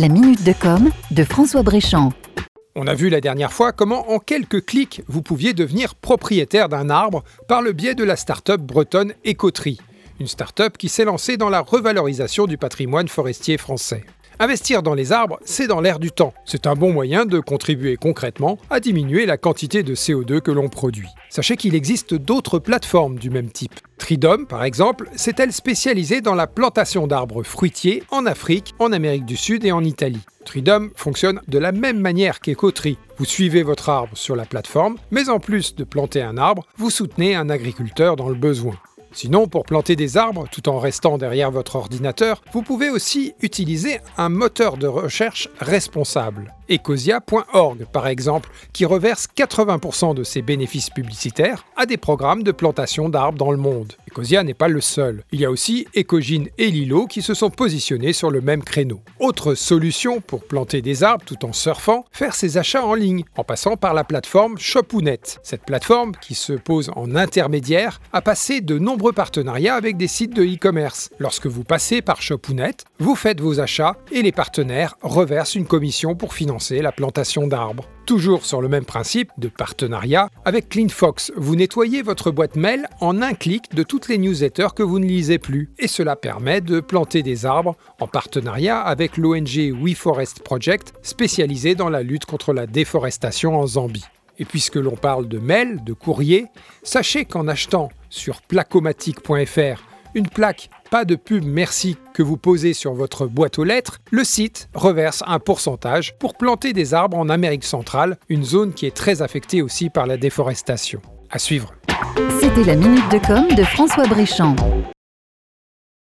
La minute de com de François Bréchamp. On a vu la dernière fois comment en quelques clics vous pouviez devenir propriétaire d'un arbre par le biais de la start-up bretonne Écoterie, une start-up qui s'est lancée dans la revalorisation du patrimoine forestier français. Investir dans les arbres, c'est dans l'air du temps. C'est un bon moyen de contribuer concrètement à diminuer la quantité de CO2 que l'on produit. Sachez qu'il existe d'autres plateformes du même type. Tridom, par exemple, s'est-elle spécialisée dans la plantation d'arbres fruitiers en Afrique, en Amérique du Sud et en Italie. Tridom fonctionne de la même manière qu'Ecotri. Vous suivez votre arbre sur la plateforme, mais en plus de planter un arbre, vous soutenez un agriculteur dans le besoin. Sinon, pour planter des arbres tout en restant derrière votre ordinateur, vous pouvez aussi utiliser un moteur de recherche responsable. Ecosia.org par exemple, qui reverse 80% de ses bénéfices publicitaires à des programmes de plantation d'arbres dans le monde. Ecosia n'est pas le seul. Il y a aussi Ecogine et Lilo qui se sont positionnés sur le même créneau. Autre solution pour planter des arbres tout en surfant, faire ses achats en ligne, en passant par la plateforme Shopounet. Cette plateforme, qui se pose en intermédiaire, a passé de partenariats avec des sites de e-commerce. Lorsque vous passez par Shopounet, vous faites vos achats et les partenaires reversent une commission pour financer la plantation d'arbres. Toujours sur le même principe de partenariat, avec CleanFox, vous nettoyez votre boîte mail en un clic de toutes les newsletters que vous ne lisez plus. Et cela permet de planter des arbres en partenariat avec l'ONG WeForest Project, spécialisée dans la lutte contre la déforestation en Zambie. Et puisque l'on parle de mail, de courrier, sachez qu'en achetant sur placomatique.fr une plaque pas de pub merci que vous posez sur votre boîte aux lettres, le site reverse un pourcentage pour planter des arbres en Amérique centrale, une zone qui est très affectée aussi par la déforestation. À suivre. C'était la minute de com de François Bréchamp.